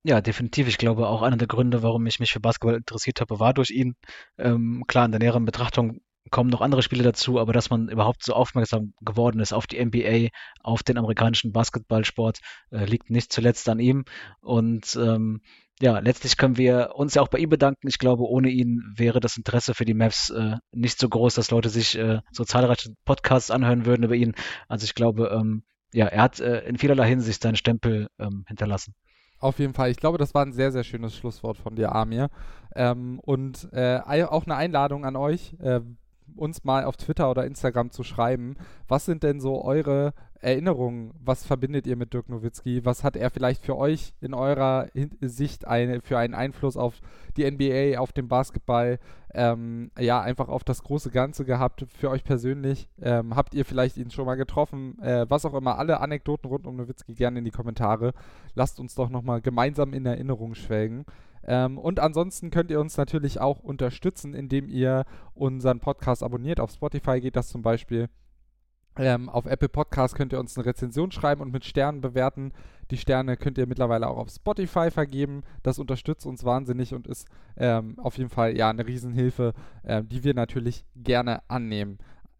Ja, definitiv. Ich glaube, auch einer der Gründe, warum ich mich für Basketball interessiert habe, war durch ihn. Ähm, klar, in der näheren Betrachtung kommen noch andere Spiele dazu, aber dass man überhaupt so aufmerksam geworden ist auf die NBA, auf den amerikanischen Basketballsport, äh, liegt nicht zuletzt an ihm. Und ähm, ja, letztlich können wir uns ja auch bei ihm bedanken. Ich glaube, ohne ihn wäre das Interesse für die Mavs äh, nicht so groß, dass Leute sich äh, so zahlreiche Podcasts anhören würden über ihn. Also ich glaube, ähm, ja, er hat äh, in vielerlei Hinsicht seinen Stempel ähm, hinterlassen. Auf jeden Fall. Ich glaube, das war ein sehr, sehr schönes Schlusswort von dir, Amir. Ähm, und äh, auch eine Einladung an euch, äh, uns mal auf Twitter oder Instagram zu schreiben. Was sind denn so eure Erinnerungen? Was verbindet ihr mit Dirk Nowitzki? Was hat er vielleicht für euch in eurer Sicht eine, für einen Einfluss auf die NBA, auf den Basketball, ähm, ja, einfach auf das große Ganze gehabt für euch persönlich? Ähm, habt ihr vielleicht ihn schon mal getroffen? Äh, was auch immer, alle Anekdoten rund um Nowitzki gerne in die Kommentare. Lasst uns doch nochmal gemeinsam in Erinnerung schwelgen. Ähm, und ansonsten könnt ihr uns natürlich auch unterstützen, indem ihr unseren Podcast abonniert. Auf Spotify geht das zum Beispiel. Ähm, auf Apple Podcast könnt ihr uns eine Rezension schreiben und mit Sternen bewerten. Die Sterne könnt ihr mittlerweile auch auf Spotify vergeben. Das unterstützt uns wahnsinnig und ist ähm, auf jeden Fall ja eine Riesenhilfe, äh, die wir natürlich gerne annehmen.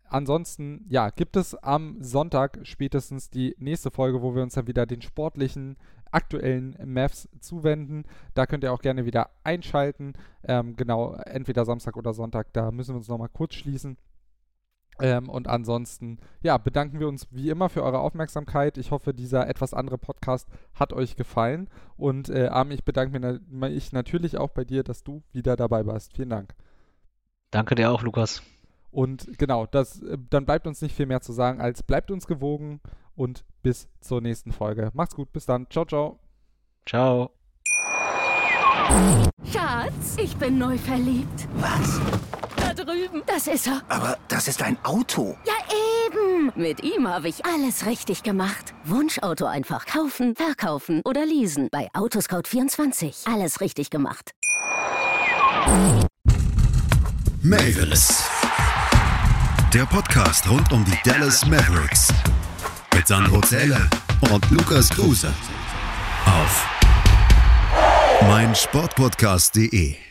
Ansonsten, ja, gibt es am Sonntag spätestens die nächste Folge, wo wir uns dann wieder den sportlichen aktuellen Mavs zuwenden. Da könnt ihr auch gerne wieder einschalten. Ähm, genau, entweder Samstag oder Sonntag, da müssen wir uns nochmal kurz schließen. Ähm, und ansonsten, ja, bedanken wir uns wie immer für eure Aufmerksamkeit. Ich hoffe, dieser etwas andere Podcast hat euch gefallen. Und äh, Armin, ich bedanke mich natürlich auch bei dir, dass du wieder dabei warst. Vielen Dank. Danke dir auch, Lukas. Und genau, das, äh, dann bleibt uns nicht viel mehr zu sagen, als bleibt uns gewogen und bis zur nächsten Folge. Macht's gut, bis dann. Ciao, ciao. Ciao. Schatz, ich bin neu verliebt. Was? Da drüben. Das ist er. Aber das ist ein Auto. Ja, eben. Mit ihm habe ich alles richtig gemacht. Wunschauto einfach kaufen, verkaufen oder leasen. Bei Autoscout24. Alles richtig gemacht. Mavis. Der Podcast rund um die Dallas Mavericks. Mit Sandro Zähler und Lukas Kruse. Auf meinsportpodcast.de.